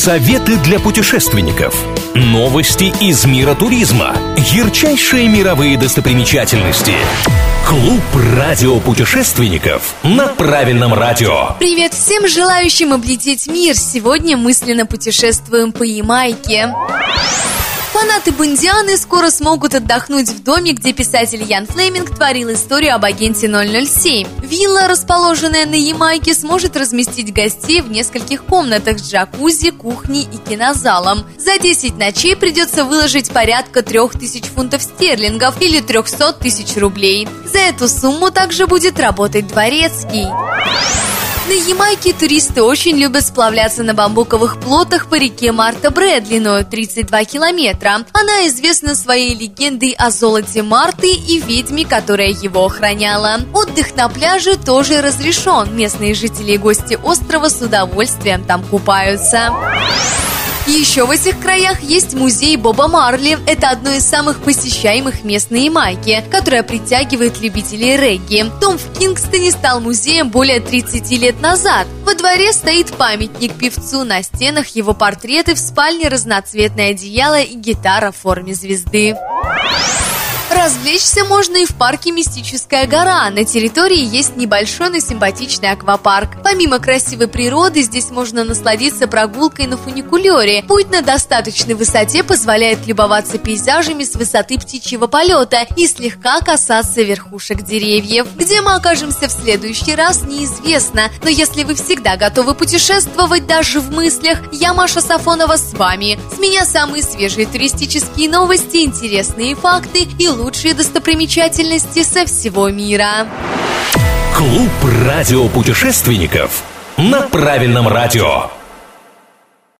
Советы для путешественников. Новости из мира туризма. Ярчайшие мировые достопримечательности. Клуб радиопутешественников на правильном радио. Привет всем желающим облететь мир. Сегодня мысленно путешествуем по Ямайке. Фанаты Бондианы скоро смогут отдохнуть в доме, где писатель Ян Флеминг творил историю об агенте 007. Вилла, расположенная на Ямайке, сможет разместить гостей в нескольких комнатах с джакузи, кухней и кинозалом. За 10 ночей придется выложить порядка 3000 фунтов стерлингов или 300 тысяч рублей. За эту сумму также будет работать дворецкий. На Ямайке туристы очень любят сплавляться на бамбуковых плотах по реке Марта Бре длиной 32 километра. Она известна своей легендой о золоте Марты и ведьме, которая его охраняла. Отдых на пляже тоже разрешен. Местные жители и гости острова с удовольствием там купаются. Еще в этих краях есть музей Боба Марли. Это одно из самых посещаемых мест на Ямайке, которое притягивает любителей регги. Том в Кингстоне стал музеем более 30 лет назад. Во дворе стоит памятник певцу, на стенах его портреты, в спальне разноцветное одеяло и гитара в форме звезды. Развлечься можно и в парке «Мистическая гора». На территории есть небольшой, но симпатичный аквапарк. Помимо красивой природы, здесь можно насладиться прогулкой на фуникулере. Путь на достаточной высоте позволяет любоваться пейзажами с высоты птичьего полета и слегка касаться верхушек деревьев. Где мы окажемся в следующий раз, неизвестно. Но если вы всегда готовы путешествовать даже в мыслях, я Маша Сафонова с вами. С меня самые свежие туристические новости, интересные факты и лучшие достопримечательности со всего мира. Клуб радиопутешественников на правильном радио.